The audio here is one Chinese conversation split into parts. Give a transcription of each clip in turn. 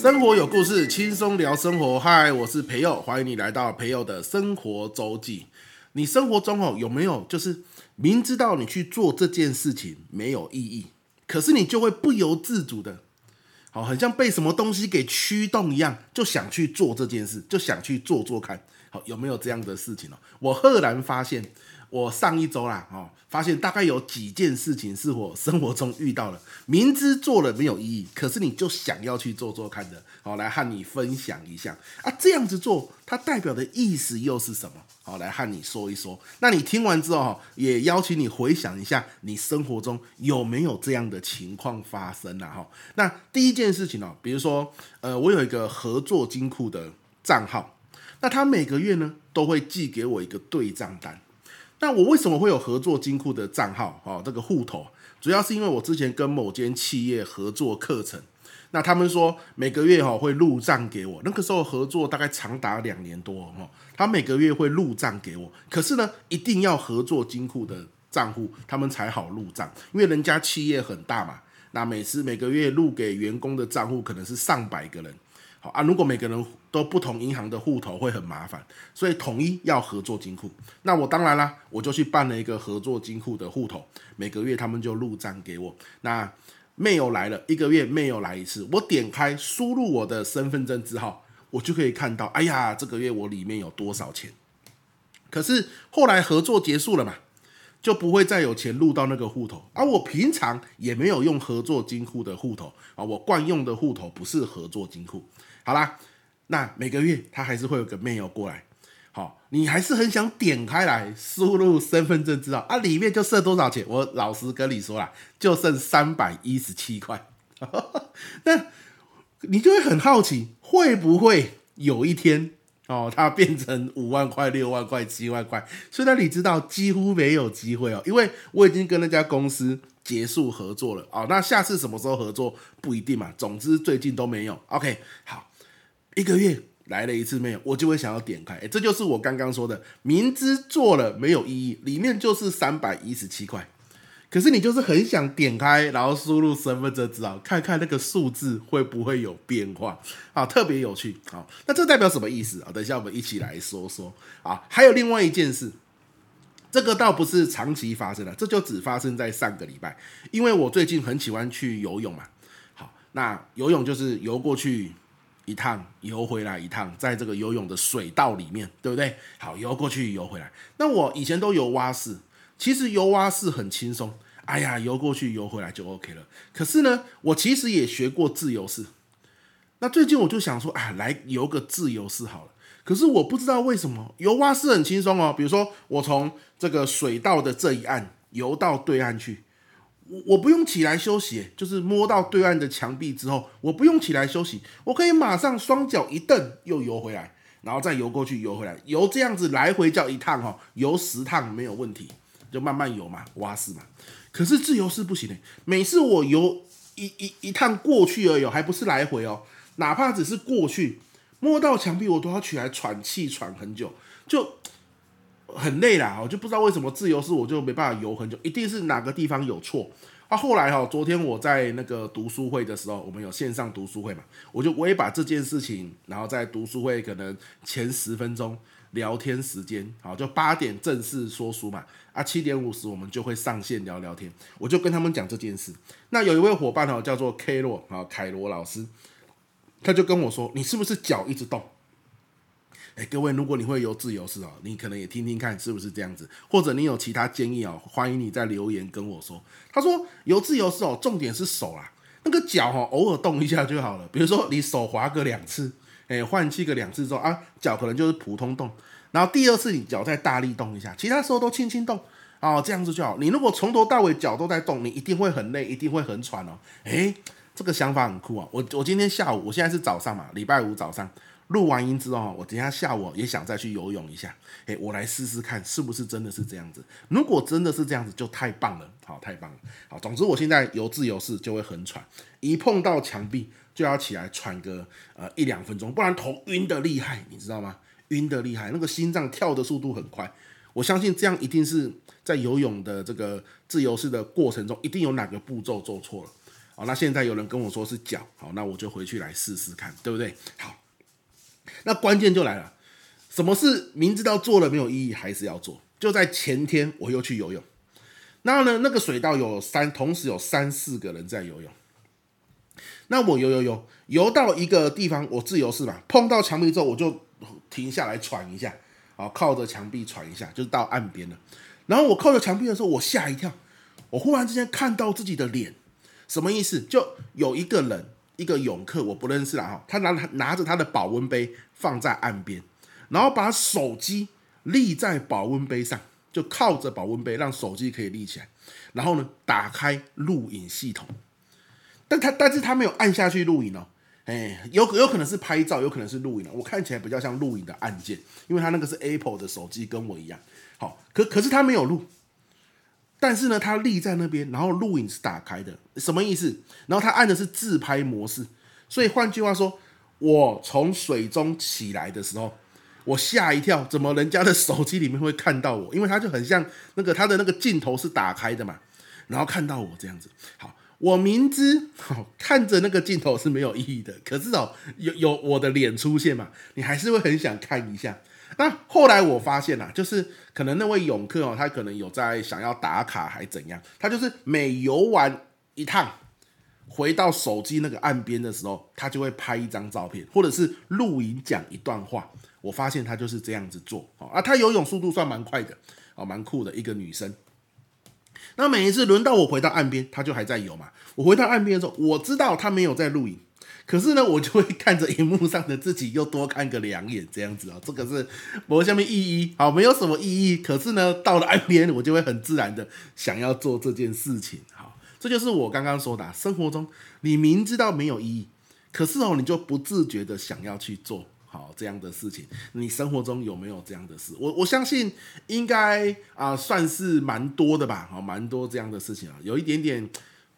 生活有故事，轻松聊生活。嗨，我是培佑，欢迎你来到培佑的生活周记。你生活中哦有没有就是明知道你去做这件事情没有意义，可是你就会不由自主的，好，很像被什么东西给驱动一样，就想去做这件事，就想去做做看。好，有没有这样的事情哦？我赫然发现。我上一周啦，哦，发现大概有几件事情是我生活中遇到了，明知做了没有意义，可是你就想要去做做看的，好，来和你分享一下啊，这样子做它代表的意思又是什么？好，来和你说一说。那你听完之后，也邀请你回想一下，你生活中有没有这样的情况发生啊？哈，那第一件事情哦，比如说，呃，我有一个合作金库的账号，那他每个月呢都会寄给我一个对账单。那我为什么会有合作金库的账号？哦，这个户头主要是因为我之前跟某间企业合作课程，那他们说每个月哈会入账给我，那个时候合作大概长达两年多哈，他每个月会入账给我，可是呢，一定要合作金库的账户，他们才好入账，因为人家企业很大嘛，那每次每个月入给员工的账户可能是上百个人。好啊，如果每个人都不同银行的户头会很麻烦，所以统一要合作金库。那我当然啦，我就去办了一个合作金库的户头，每个月他们就入账给我。那 mail 来了，一个月 mail 来一次，我点开输入我的身份证字号，我就可以看到，哎呀，这个月我里面有多少钱。可是后来合作结束了嘛，就不会再有钱入到那个户头，而我平常也没有用合作金库的户头啊，我惯用的户头不是合作金库。好啦，那每个月他还是会有个 mail 过来，好，你还是很想点开来输入身份证知道啊，里面就剩多少钱？我老实跟你说啦，就剩三百一十七块。那你就会很好奇，会不会有一天？哦，它变成五万块、六万块、七万块，虽然你知道几乎没有机会哦，因为我已经跟那家公司结束合作了哦。那下次什么时候合作不一定嘛。总之最近都没有。OK，好，一个月来了一次没有，我就会想要点开。这就是我刚刚说的，明知做了没有意义，里面就是三百一十七块。可是你就是很想点开，然后输入身份证字号，看看那个数字会不会有变化啊，特别有趣。好，那这代表什么意思啊？等一下我们一起来说说啊。还有另外一件事，这个倒不是长期发生的，这就只发生在上个礼拜，因为我最近很喜欢去游泳嘛。好，那游泳就是游过去一趟，游回来一趟，在这个游泳的水道里面，对不对？好，游过去游回来。那我以前都游蛙式。其实游蛙式很轻松，哎呀，游过去游回来就 OK 了。可是呢，我其实也学过自由式。那最近我就想说，啊，来游个自由式好了。可是我不知道为什么游蛙式很轻松哦。比如说，我从这个水道的这一岸游到对岸去，我我不用起来休息，就是摸到对岸的墙壁之后，我不用起来休息，我可以马上双脚一蹬又游回来，然后再游过去游回来，游这样子来回叫一趟哦，游十趟没有问题。就慢慢游嘛，蛙式嘛。可是自由式不行的，每次我游一一一趟过去而已，还不是来回哦。哪怕只是过去，摸到墙壁，我都要起来喘气，喘很久，就很累啦。我就不知道为什么自由式我就没办法游很久，一定是哪个地方有错。啊，后来哈，昨天我在那个读书会的时候，我们有线上读书会嘛，我就我也把这件事情，然后在读书会可能前十分钟。聊天时间好，就八点正式说书嘛，啊，七点五十我们就会上线聊聊天。我就跟他们讲这件事。那有一位伙伴哦，叫做 K 罗啊，凯罗老师，他就跟我说：“你是不是脚一直动？”哎，各位，如果你会游自由式哦，你可能也听听看是不是这样子，或者你有其他建议哦，欢迎你在留言跟我说。他说游自由式哦，重点是手啦，那个脚哈偶尔动一下就好了，比如说你手滑个两次。哎，换气个两次之后啊，脚可能就是普通动，然后第二次你脚再大力动一下，其他时候都轻轻动哦，这样子就好。你如果从头到尾脚都在动，你一定会很累，一定会很喘哦。哎，这个想法很酷啊！我我今天下午，我现在是早上嘛，礼拜五早上录完音之后，我等下下午也想再去游泳一下。哎，我来试试看是不是真的是这样子。如果真的是这样子，就太棒了，好，太棒了。好，总之我现在游自由式就会很喘，一碰到墙壁。就要起来喘个呃一两分钟，不然头晕得厉害，你知道吗？晕得厉害，那个心脏跳的速度很快。我相信这样一定是在游泳的这个自由式的过程中，一定有哪个步骤做错了好，那现在有人跟我说是脚，好，那我就回去来试试看，对不对？好，那关键就来了，什么是明知道做了没有意义还是要做？就在前天我又去游泳，然后呢，那个水道有三，同时有三四个人在游泳。那我游游游游到一个地方，我自由式嘛，碰到墙壁之后我就停下来喘一下，啊，靠着墙壁喘一下，就是到岸边了。然后我靠着墙壁的时候，我吓一跳，我忽然之间看到自己的脸，什么意思？就有一个人，一个泳客，我不认识了哈，他拿拿着他的保温杯放在岸边，然后把手机立在保温杯上，就靠着保温杯让手机可以立起来，然后呢，打开录影系统。但他，但是他没有按下去录影哦，哎，有有可能是拍照，有可能是录影哦，我看起来比较像录影的按键，因为他那个是 Apple 的手机，跟我一样。好，可可是他没有录，但是呢，他立在那边，然后录影是打开的，什么意思？然后他按的是自拍模式，所以换句话说，我从水中起来的时候，我吓一跳，怎么人家的手机里面会看到我？因为他就很像那个他的那个镜头是打开的嘛，然后看到我这样子，好。我明知哦，看着那个镜头是没有意义的，可是哦，有有我的脸出现嘛，你还是会很想看一下。那后来我发现啊，就是可能那位泳客哦，他可能有在想要打卡还怎样，他就是每游完一趟，回到手机那个岸边的时候，他就会拍一张照片，或者是录影讲一段话。我发现他就是这样子做哦，啊，他游泳速度算蛮快的哦，蛮酷的一个女生。那每一次轮到我回到岸边，他就还在游嘛。我回到岸边的时候，我知道他没有在录影，可是呢，我就会看着荧幕上的自己，又多看个两眼，这样子啊、这个是我下面意义，好，没有什么意义。可是呢，到了岸边，我就会很自然的想要做这件事情。好，这就是我刚刚说的，生活中你明知道没有意义，可是哦，你就不自觉的想要去做。哦，这样的事情，你生活中有没有这样的事？我我相信应该啊、算是蛮多的吧。好，蛮多这样的事情啊，有一点点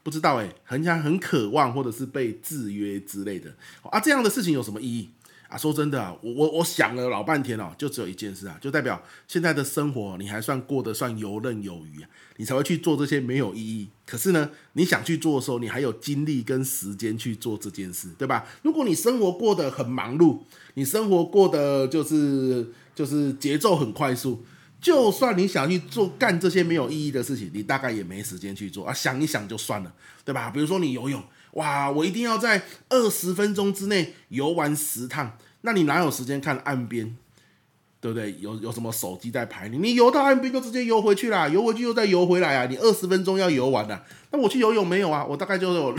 不知道哎，很想很渴望，或者是被制约之类的啊。这样的事情有什么意义啊？说真的啊，我我我想了老半天哦，就只有一件事啊，就代表现在的生活你还算过得算游刃有余啊。你才会去做这些没有意义，可是呢，你想去做的时候，你还有精力跟时间去做这件事，对吧？如果你生活过得很忙碌，你生活过得就是就是节奏很快速，就算你想去做干这些没有意义的事情，你大概也没时间去做啊。想一想就算了，对吧？比如说你游泳，哇，我一定要在二十分钟之内游完十趟，那你哪有时间看岸边？对不对？有有什么手机在拍你？你游到岸边就直接游回去啦，游回去又再游回来啊！你二十分钟要游完啊。那我去游泳没有啊？我大概就有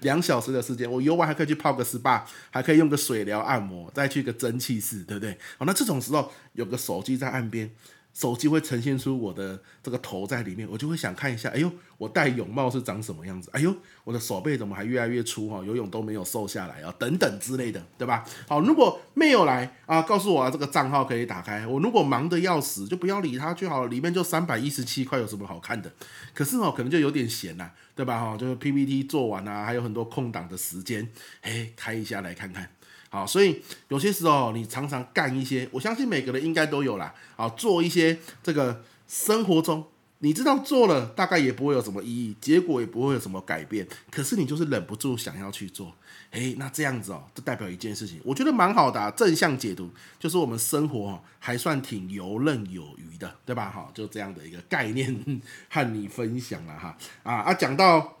两小时的时间，我游完还可以去泡个 SPA，还可以用个水疗按摩，再去个蒸汽室，对不对？好，那这种时候有个手机在岸边。手机会呈现出我的这个头在里面，我就会想看一下，哎呦，我戴泳帽是长什么样子？哎呦，我的手背怎么还越来越粗哈？游泳都没有瘦下来啊，等等之类的，对吧？好，如果没有来啊，告诉我啊，这个账号可以打开。我如果忙得要死，就不要理他就好了。里面就三百一十七块，有什么好看的？可是哦，可能就有点闲呐，对吧？哈，就是 PPT 做完啊，还有很多空档的时间，哎，开一下来看看。好，所以有些时候你常常干一些，我相信每个人应该都有啦。好，做一些这个生活中你知道做了大概也不会有什么意义，结果也不会有什么改变，可是你就是忍不住想要去做。诶，那这样子哦，这代表一件事情，我觉得蛮好的啊，正向解读就是我们生活还算挺游刃有余的，对吧？哈，就这样的一个概念和你分享了哈。啊啊，讲到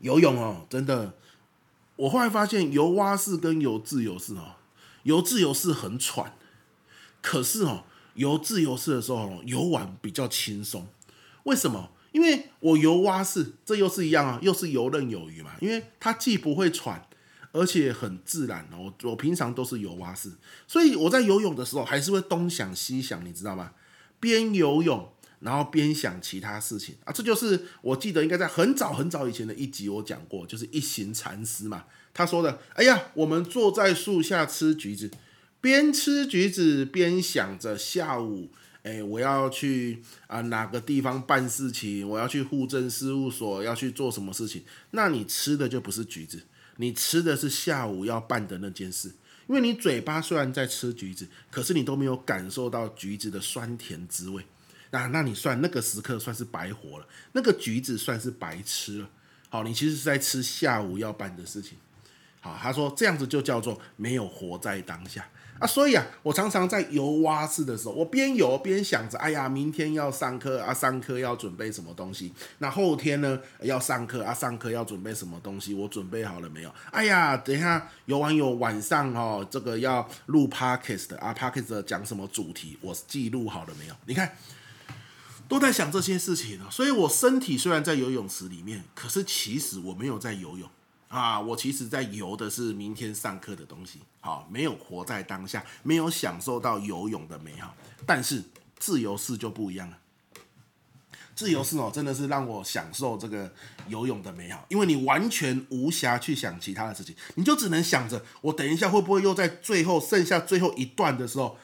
游泳哦，真的。我后来发现游蛙式跟游自由式哦，游自由式很喘，可是哦，游自由式的时候游玩比较轻松。为什么？因为我游蛙式，这又是一样啊，又是游刃有余嘛。因为它既不会喘，而且很自然哦。我我平常都是游蛙式，所以我在游泳的时候还是会东想西想，你知道吗？边游泳。然后边想其他事情啊，这就是我记得应该在很早很早以前的一集我讲过，就是一行禅师嘛，他说的，哎呀，我们坐在树下吃橘子，边吃橘子边想着下午，哎，我要去啊哪个地方办事情，我要去户政事务所，要去做什么事情？那你吃的就不是橘子，你吃的是下午要办的那件事，因为你嘴巴虽然在吃橘子，可是你都没有感受到橘子的酸甜滋味。那那你算那个时刻算是白活了，那个橘子算是白吃了。好，你其实是在吃下午要办的事情。好，他说这样子就叫做没有活在当下。啊，所以啊，我常常在游蛙式的时候，我边游边想着，哎呀，明天要上课啊，上课要准备什么东西？那后天呢要上课啊，上课要准备什么东西？我准备好了没有？哎呀，等一下游完泳晚上哦，这个要录 podcast 啊，podcast 讲什么主题？我记录好了没有？你看，都在想这些事情呢。所以我身体虽然在游泳池里面，可是其实我没有在游泳。啊，我其实在游的是明天上课的东西，好，没有活在当下，没有享受到游泳的美好。但是自由式就不一样了，自由式哦，真的是让我享受这个游泳的美好，因为你完全无暇去想其他的事情，你就只能想着我等一下会不会又在最后剩下最后一段的时候，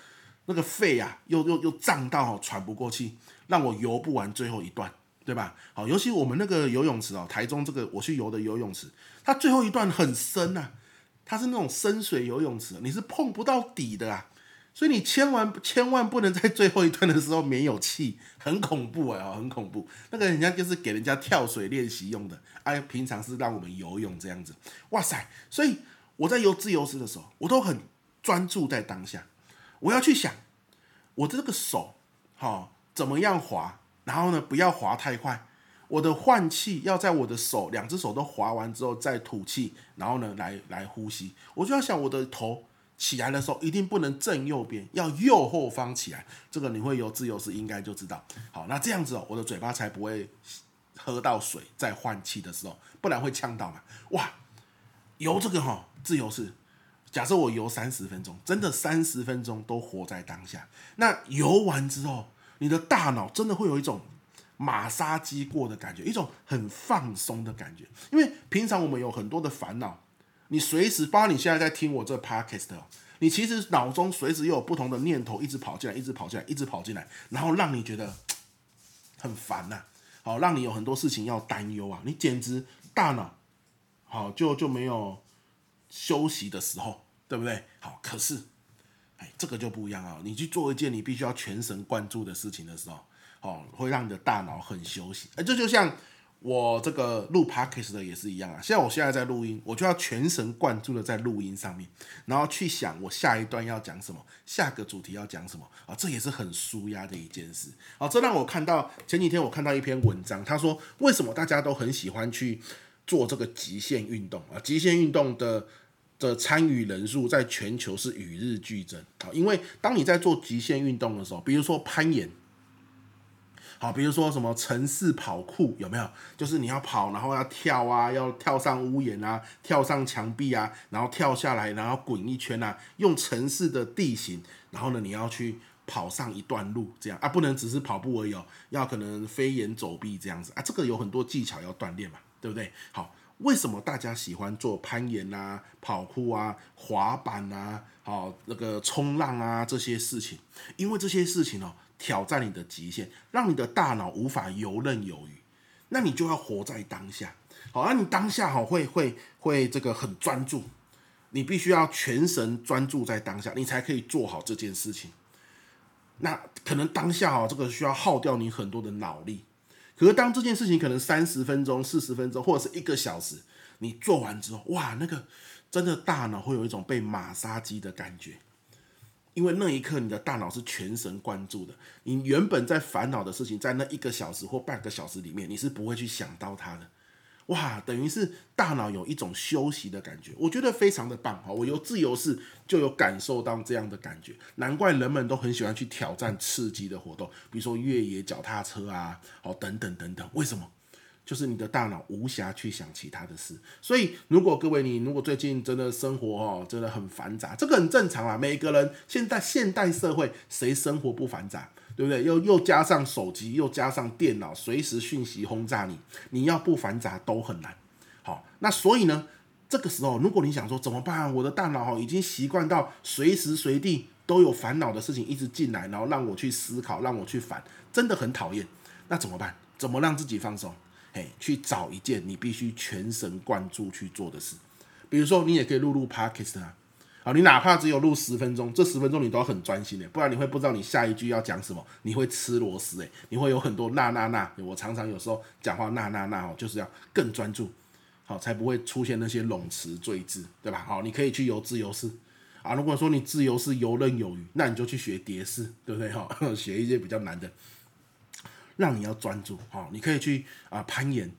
那个肺啊又又又胀到喘不过气，让我游不完最后一段。对吧？好，尤其我们那个游泳池哦，台中这个我去游的游泳池，它最后一段很深呐、啊，它是那种深水游泳池，你是碰不到底的啊，所以你千万千万不能在最后一段的时候没有气，很恐怖啊，很恐怖。那个人家就是给人家跳水练习用的，哎，平常是让我们游泳这样子。哇塞！所以我在游自由式的时候，我都很专注在当下，我要去想我这个手，好，怎么样划。然后呢，不要划太快，我的换气要在我的手，两只手都划完之后再吐气，然后呢，来来呼吸。我就要想我的头起来的时候，一定不能正右边，要右后方起来。这个你会游自由式应该就知道。好，那这样子哦，我的嘴巴才不会喝到水，在换气的时候，不然会呛到嘛。哇，游这个哈、自由式，假设我游三十分钟，真的三十分钟都活在当下。那游完之后。你的大脑真的会有一种马杀鸡过的感觉，一种很放松的感觉。因为平常我们有很多的烦恼，你随时，包括你现在在听我这 podcast，你其实脑中随时又有不同的念头一直跑进来，一直跑进来，一直跑进来，然后让你觉得很烦呐，好，让你有很多事情要担忧啊，你简直大脑好就就没有休息的时候，对不对？好，可是。哎，这个就不一样啊！你去做一件你必须要全神贯注的事情的时候，哦，会让你的大脑很休息。哎，这就像我这个录 podcast 的也是一样啊。像我现在在录音，我就要全神贯注的在录音上面，然后去想我下一段要讲什么，下个主题要讲什么啊，这也是很舒压的一件事。啊，这让我看到前几天我看到一篇文章，他说为什么大家都很喜欢去做这个极限运动啊？极限运动的。的参与人数在全球是与日俱增啊！因为当你在做极限运动的时候，比如说攀岩，好，比如说什么城市跑酷，有没有？就是你要跑，然后要跳啊，要跳上屋檐啊，跳上墙壁啊，然后跳下来，然后滚一圈啊，用城市的地形，然后呢，你要去跑上一段路，这样啊，不能只是跑步而已哦，要可能飞檐走壁这样子啊，这个有很多技巧要锻炼嘛，对不对？好。为什么大家喜欢做攀岩啊、跑酷啊、滑板啊、好那个冲浪啊这些事情？因为这些事情哦，挑战你的极限，让你的大脑无法游刃有余。那你就要活在当下，好，那你当下哈会会会这个很专注，你必须要全神专注在当下，你才可以做好这件事情。那可能当下哦，这个需要耗掉你很多的脑力。可是当这件事情可能三十分钟、四十分钟，或者是一个小时，你做完之后，哇，那个真的大脑会有一种被马杀鸡的感觉，因为那一刻你的大脑是全神贯注的，你原本在烦恼的事情，在那一个小时或半个小时里面，你是不会去想到它的。哇，等于是大脑有一种休息的感觉，我觉得非常的棒哈！我游自由式就有感受到这样的感觉，难怪人们都很喜欢去挑战刺激的活动，比如说越野脚踏车啊，哦等等等等。为什么？就是你的大脑无暇去想其他的事。所以，如果各位你如果最近真的生活哦真的很繁杂，这个很正常啊。每个人现在现代社会谁生活不繁杂？对不对？又又加上手机，又加上电脑，随时讯息轰炸你，你要不繁杂都很难。好，那所以呢，这个时候如果你想说怎么办？我的大脑哦已经习惯到随时随地都有烦恼的事情一直进来，然后让我去思考，让我去烦，真的很讨厌。那怎么办？怎么让自己放松？嘿，去找一件你必须全神贯注去做的事。比如说，你也可以录录 Podcast 啊。好，你哪怕只有录十分钟，这十分钟你都要很专心的，不然你会不知道你下一句要讲什么，你会吃螺丝诶，你会有很多那那那。我常常有时候讲话那那那哦，就是要更专注，好，才不会出现那些冗词赘字，对吧？好，你可以去游自由式啊。如果说你自由式游刃有余，那你就去学蝶式，对不对？哈，学一些比较难的，让你要专注。好，你可以去啊攀岩。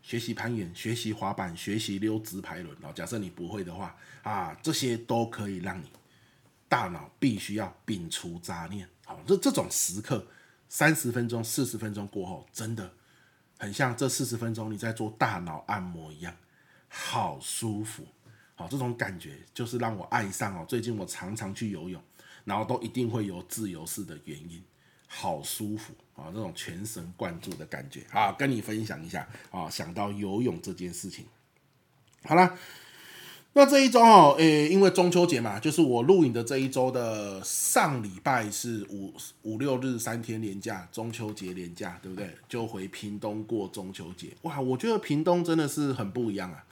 学习攀岩，学习滑板，学习溜直排轮。假设你不会的话，啊，这些都可以让你大脑必须要摒除杂念。好，这这种时刻，三十分钟、四十分钟过后，真的很像这四十分钟你在做大脑按摩一样，好舒服。好，这种感觉就是让我爱上哦。最近我常常去游泳，然后都一定会游自由式的原因。好舒服啊，这种全神贯注的感觉啊，跟你分享一下啊。想到游泳这件事情，好啦，那这一周哦，诶，因为中秋节嘛，就是我录影的这一周的上礼拜是五五六日三天连假，中秋节连假，对不对？就回屏东过中秋节。哇，我觉得屏东真的是很不一样啊。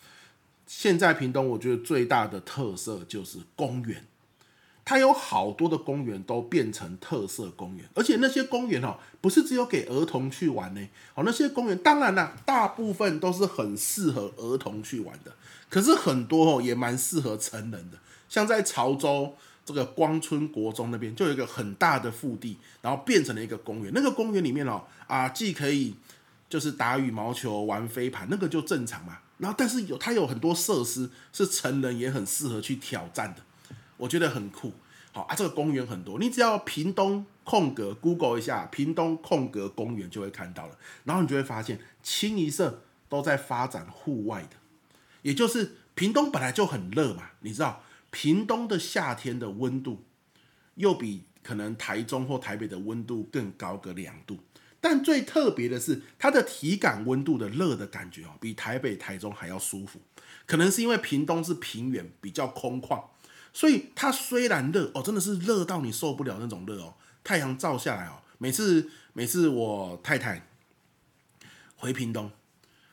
现在屏东我觉得最大的特色就是公园。它有好多的公园都变成特色公园，而且那些公园哦，不是只有给儿童去玩呢。哦，那些公园当然啦，大部分都是很适合儿童去玩的，可是很多哦也蛮适合成人的。像在潮州这个光春国中那边，就有一个很大的腹地，然后变成了一个公园。那个公园里面哦，啊，既可以就是打羽毛球、玩飞盘，那个就正常嘛。然后但是有它有很多设施是成人也很适合去挑战的。我觉得很酷，好啊，这个公园很多，你只要屏东空格 Google 一下屏东空格公园就会看到了，然后你就会发现清一色都在发展户外的，也就是屏东本来就很热嘛，你知道屏东的夏天的温度又比可能台中或台北的温度更高个两度，但最特别的是它的体感温度的热的感觉哦，比台北、台中还要舒服，可能是因为屏东是平原，比较空旷。所以它虽然热哦，真的是热到你受不了那种热哦，太阳照下来哦，每次每次我太太回屏东，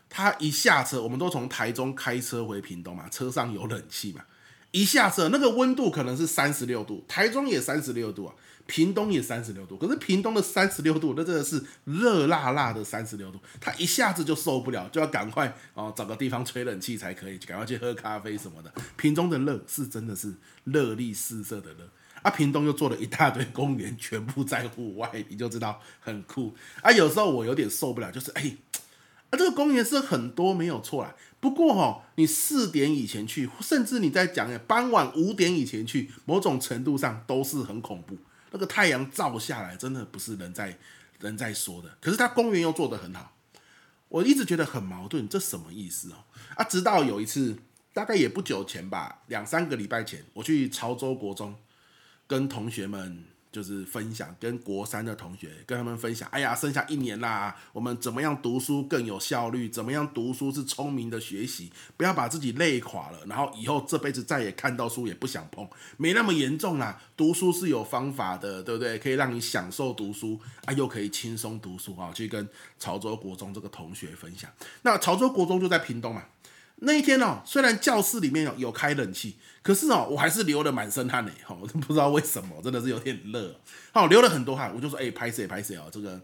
她一下车，我们都从台中开车回屏东嘛，车上有冷气嘛，一下车那个温度可能是三十六度，台中也三十六度啊。屏东也三十六度，可是屏东的三十六度，那真的是热辣辣的三十六度，他一下子就受不了，就要赶快哦找个地方吹冷气才可以，赶快去喝咖啡什么的。屏东的热是真的是热力四射的热啊！屏东又做了一大堆公园，全部在户外，你就知道很酷啊。有时候我有点受不了，就是哎，啊这个公园是很多没有错啦，不过哈、哦，你四点以前去，甚至你在讲傍晚五点以前去，某种程度上都是很恐怖。那个太阳照下来，真的不是人在人在说的。可是他公园又做得很好，我一直觉得很矛盾，这什么意思哦？啊，直到有一次，大概也不久前吧，两三个礼拜前，我去潮州国中跟同学们。就是分享，跟国三的同学跟他们分享，哎呀，剩下一年啦，我们怎么样读书更有效率？怎么样读书是聪明的学习？不要把自己累垮了，然后以后这辈子再也看到书也不想碰，没那么严重啦。读书是有方法的，对不对？可以让你享受读书啊，又可以轻松读书啊。去跟潮州国中这个同学分享，那潮州国中就在屏东嘛。那一天哦，虽然教室里面有有开冷气，可是哦，我还是流了满身汗呢。哈，我都不知道为什么，真的是有点热。好，流了很多汗，我就说，哎，拍谁拍谁哦，这个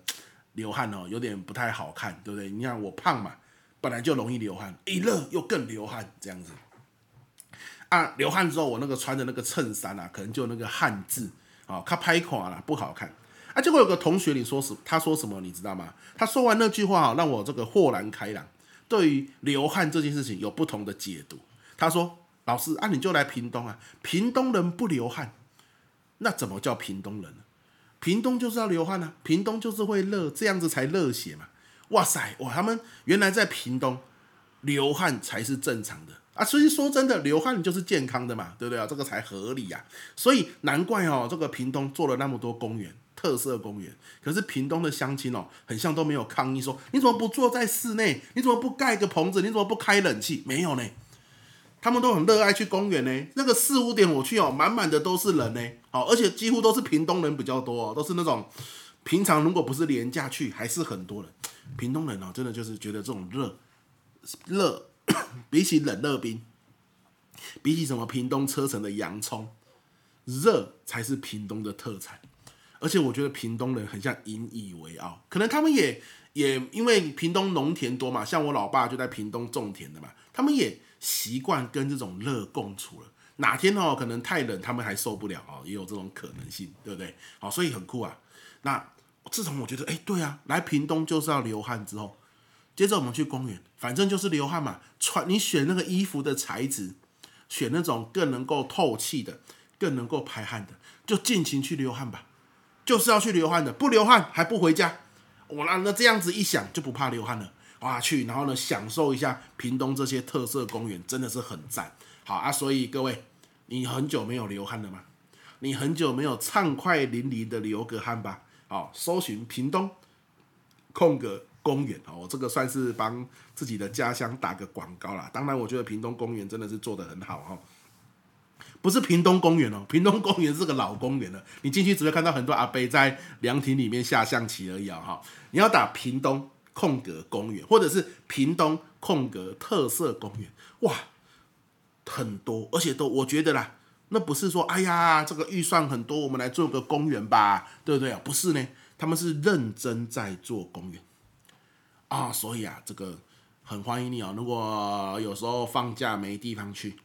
流汗哦，有点不太好看，对不对？你看我胖嘛，本来就容易流汗，一热又更流汗，这样子。啊，流汗之后，我那个穿的那个衬衫啊，可能就那个汗渍啊，他拍垮了，不好看。啊，结果有个同学，你说什？他说什么？你知道吗？他说完那句话，让我这个豁然开朗。对于流汗这件事情有不同的解读。他说：“老师啊，你就来屏东啊，屏东人不流汗，那怎么叫屏东人呢？屏东就是要流汗啊，屏东就是会热，这样子才热血嘛。哇塞，哇，他们原来在屏东流汗才是正常的啊。所以说真的，流汗就是健康的嘛，对不对啊？这个才合理呀。所以难怪哦，这个屏东做了那么多公园。”特色公园，可是屏东的乡亲哦，很像都没有抗议说，你怎么不坐在室内？你怎么不盖个棚子？你怎么不开冷气？没有呢，他们都很热爱去公园呢。那个四五点我去哦，满满的都是人呢。好，而且几乎都是屏东人比较多哦，都是那种平常如果不是廉价去，还是很多人。屏东人哦，真的就是觉得这种热热 比起冷热冰比起什么屏东车城的洋葱，热才是屏东的特产。而且我觉得屏东人很像引以为傲，可能他们也也因为屏东农田多嘛，像我老爸就在屏东种田的嘛，他们也习惯跟这种热共处了。哪天哦，可能太冷，他们还受不了哦，也有这种可能性，对不对？好，所以很酷啊。那自从我觉得，哎，对啊，来屏东就是要流汗之后，接着我们去公园，反正就是流汗嘛。穿你选那个衣服的材质，选那种更能够透气的，更能够排汗的，就尽情去流汗吧。就是要去流汗的，不流汗还不回家。我那那这样子一想，就不怕流汗了。哇，去，然后呢，享受一下屏东这些特色公园，真的是很赞。好啊，所以各位，你很久没有流汗了吗？你很久没有畅快淋漓的流个汗吧？好，搜寻屏东空格公园哦，我这个算是帮自己的家乡打个广告啦。当然，我觉得屏东公园真的是做得很好哦。不是屏东公园哦，屏东公园是个老公园了。你进去只会看到很多阿伯在凉亭里面下象棋而已啊！哈，你要打屏东空格公园，或者是屏东空格特色公园，哇，很多，而且都我觉得啦，那不是说哎呀，这个预算很多，我们来做个公园吧，对不对啊？不是呢，他们是认真在做公园啊，所以啊，这个很欢迎你哦。如果有时候放假没地方去。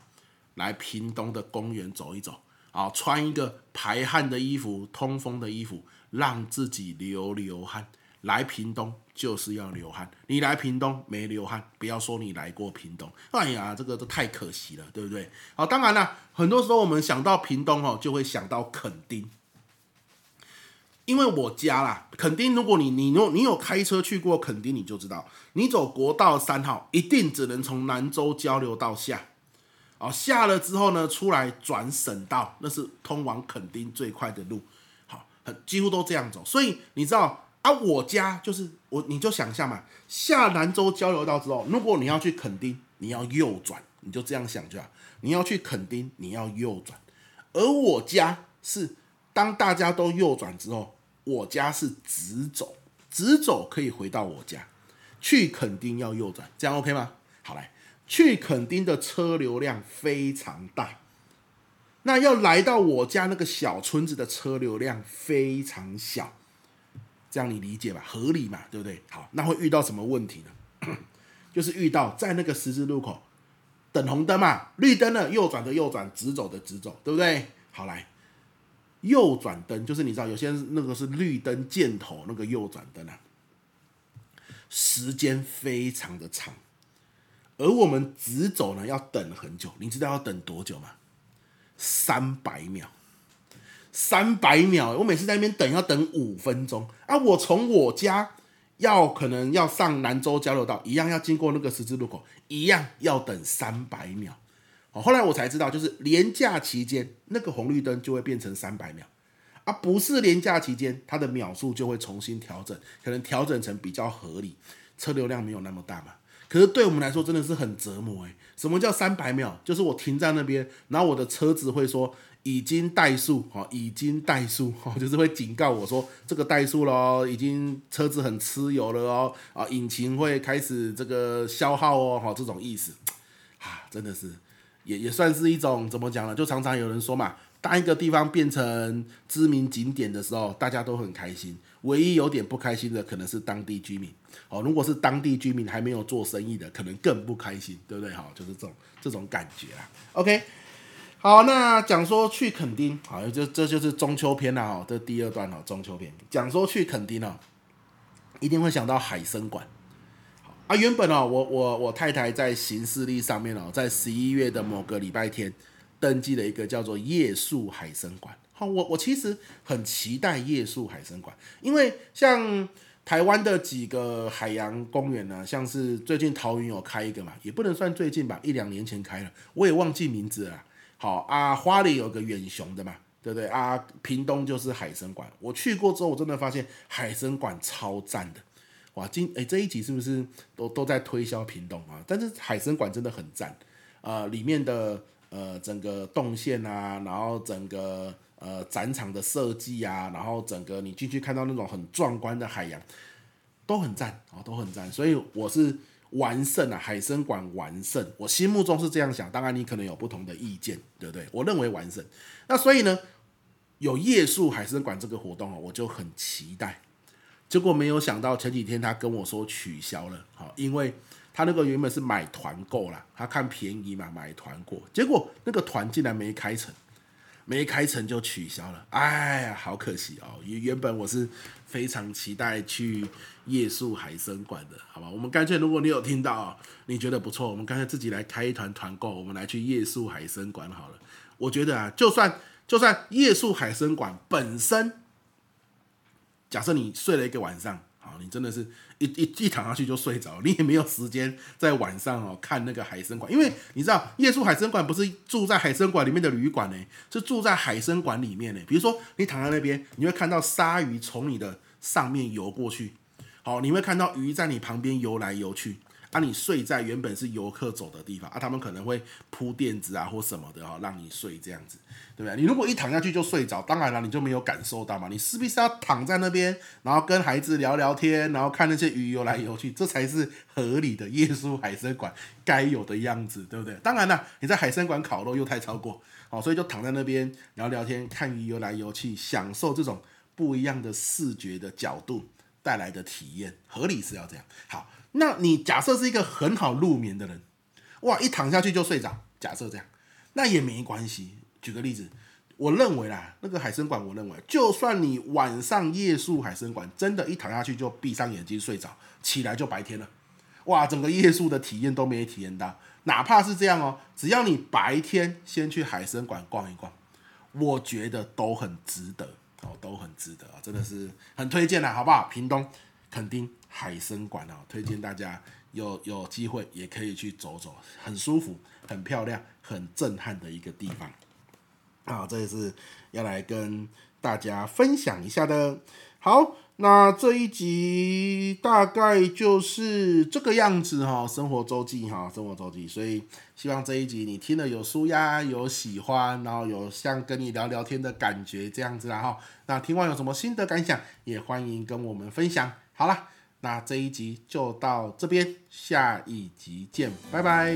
来屏东的公园走一走，啊，穿一个排汗的衣服、通风的衣服，让自己流流汗。来屏东就是要流汗，你来屏东没流汗，不要说你来过屏东。哎呀，这个都太可惜了，对不对？好，当然了，很多时候我们想到屏东哦，就会想到垦丁，因为我家啦，垦丁，如果你你有你有开车去过垦丁，你就知道，你走国道三号，一定只能从南州交流道下。哦，下了之后呢，出来转省道，那是通往垦丁最快的路。好，很几乎都这样走。所以你知道啊，我家就是我，你就想象嘛，下兰州交流道之后，如果你要去垦丁，你要右转，你就这样想就好。你要去垦丁，你要右转。而我家是当大家都右转之后，我家是直走，直走可以回到我家。去垦丁要右转，这样 OK 吗？去垦丁的车流量非常大，那要来到我家那个小村子的车流量非常小，这样你理解吧？合理嘛？对不对？好，那会遇到什么问题呢？就是遇到在那个十字路口等红灯嘛，绿灯了右转的右转，直走的直走，对不对？好来，右转灯就是你知道，有些那个是绿灯箭头那个右转灯啊，时间非常的长。而我们直走呢，要等很久，你知道要等多久吗？三百秒，三百秒！我每次在那边等要等五分钟啊！我从我家要可能要上南州交流道，一样要经过那个十字路口，一样要等三百秒。哦，后来我才知道，就是连假期间那个红绿灯就会变成三百秒，啊，不是连假期间，它的秒数就会重新调整，可能调整成比较合理，车流量没有那么大嘛。可是对我们来说真的是很折磨哎！什么叫三百秒？就是我停在那边，然后我的车子会说已经怠速，哈，已经怠速，哈，就是会警告我说这个怠速咯，已经车子很吃油了哦，啊，引擎会开始这个消耗哦，哈，这种意思，啊，真的是也也算是一种怎么讲呢？就常常有人说嘛。当一个地方变成知名景点的时候，大家都很开心。唯一有点不开心的，可能是当地居民。哦，如果是当地居民还没有做生意的，可能更不开心，对不对？哈，就是这种这种感觉啊。OK，好，那讲说去垦丁，好，就这就是中秋篇了哈，这第二段哦，中秋篇讲说去垦丁哦，一定会想到海生馆。啊，原本哦，我我我太太在行事历上面哦，在十一月的某个礼拜天。登记了一个叫做夜宿海生馆。好，我我其实很期待夜宿海生馆，因为像台湾的几个海洋公园呢，像是最近桃园有开一个嘛，也不能算最近吧，一两年前开了，我也忘记名字了。好啊，花莲有个远雄的嘛，对不对啊？屏东就是海生馆，我去过之后，我真的发现海生馆超赞的。哇，今哎这一集是不是都都在推销屏东啊？但是海生馆真的很赞，呃，里面的。呃，整个动线啊，然后整个呃展场的设计啊，然后整个你进去看到那种很壮观的海洋，都很赞啊，都很赞。所以我是完胜啊，海生馆完胜，我心目中是这样想，当然你可能有不同的意见，对不对？我认为完胜。那所以呢，有夜宿海生馆这个活动啊，我就很期待。结果没有想到前几天他跟我说取消了，好，因为他那个原本是买团购啦，他看便宜嘛，买团购，结果那个团竟然没开成。没开成就取消了，哎呀，好可惜哦！原原本我是非常期待去夜宿海参馆的，好吧？我们干脆，如果你有听到，你觉得不错，我们干脆自己来开一团团购，我们来去夜宿海参馆好了。我觉得啊，就算就算夜宿海参馆本身，假设你睡了一个晚上。好你真的是一一一躺下去就睡着，你也没有时间在晚上哦看那个海参馆，因为你知道夜宿海参馆不是住在海参馆里面的旅馆呢，是住在海参馆里面呢。比如说你躺在那边，你会看到鲨鱼从你的上面游过去，好，你会看到鱼在你旁边游来游去。啊，你睡在原本是游客走的地方啊，他们可能会铺垫子啊或什么的哈，让你睡这样子，对不对？你如果一躺下去就睡着，当然了，你就没有感受到嘛。你势必是要躺在那边，然后跟孩子聊聊天，然后看那些鱼游来游去，这才是合理的夜宿海参馆该有的样子，对不对？当然了，你在海参馆烤肉又太超过，好，所以就躺在那边聊聊天，看鱼游来游去，享受这种不一样的视觉的角度带来的体验，合理是要这样。好。那你假设是一个很好入眠的人，哇，一躺下去就睡着。假设这样，那也没关系。举个例子，我认为啦，那个海参馆，我认为，就算你晚上夜宿海参馆，真的，一躺下去就闭上眼睛睡着，起来就白天了，哇，整个夜宿的体验都没体验到。哪怕是这样哦，只要你白天先去海参馆逛一逛，我觉得都很值得哦，都很值得啊，真的是很推荐啦，好不好？屏东。垦丁海生馆啊，推荐大家有有机会也可以去走走，很舒服、很漂亮、很震撼的一个地方啊！这也是要来跟大家分享一下的。好，那这一集大概就是这个样子哈，生活周记哈，生活周记。所以希望这一集你听了有舒压、有喜欢，然后有像跟你聊聊天的感觉这样子啦哈。那听完有什么心得感想，也欢迎跟我们分享。好了，那这一集就到这边，下一集见，拜拜。